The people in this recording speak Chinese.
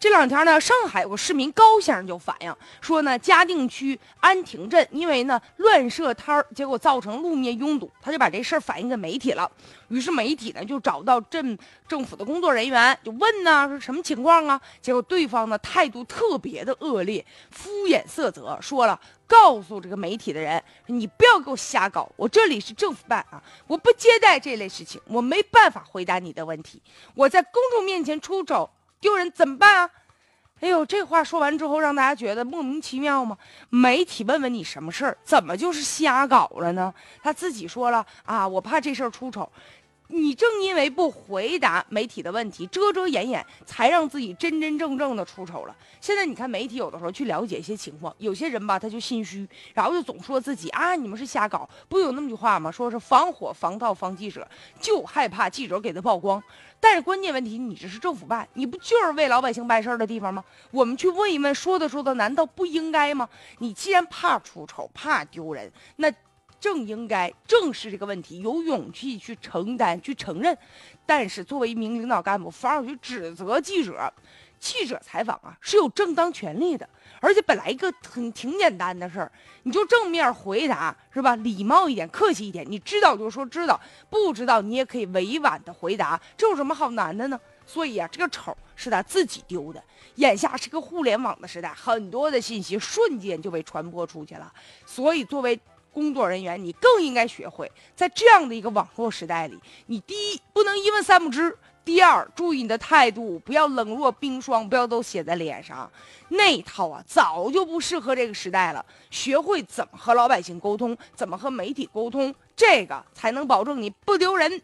这两天呢，上海有个市民高先生就反映说呢，嘉定区安亭镇因为呢乱设摊儿，结果造成路面拥堵，他就把这事儿反映给媒体了。于是媒体呢就找到镇政府的工作人员，就问呢说什么情况啊？结果对方呢态度特别的恶劣，敷衍塞责，说了告诉这个媒体的人，你不要给我瞎搞，我这里是政府办啊，我不接待这类事情，我没办法回答你的问题，我在公众面前出丑丢人怎么办啊？哎呦，这话说完之后，让大家觉得莫名其妙吗？媒体问问你什么事儿，怎么就是瞎搞了呢？他自己说了啊，我怕这事儿出丑。你正因为不回答媒体的问题，遮遮掩掩，才让自己真真正正的出丑了。现在你看媒体有的时候去了解一些情况，有些人吧他就心虚，然后就总说自己啊你们是瞎搞，不有那么句话吗？说是防火防盗防记者，就害怕记者给他曝光。但是关键问题，你这是政府办，你不就是为老百姓办事的地方吗？我们去问一问，说的说的，难道不应该吗？你既然怕出丑，怕丢人，那。正应该正视这个问题，有勇气去承担、去承认。但是作为一名领导干部，反而去指责记者，记者采访啊是有正当权利的，而且本来一个很挺简单的事儿，你就正面回答是吧？礼貌一点，客气一点，你知道就说知道，不知道你也可以委婉的回答，这有什么好难的呢？所以啊，这个丑是他自己丢的。眼下是个互联网的时代，很多的信息瞬间就被传播出去了，所以作为。工作人员，你更应该学会在这样的一个网络时代里，你第一不能一问三不知，第二注意你的态度，不要冷若冰霜，不要都写在脸上，那一套啊早就不适合这个时代了。学会怎么和老百姓沟通，怎么和媒体沟通，这个才能保证你不丢人。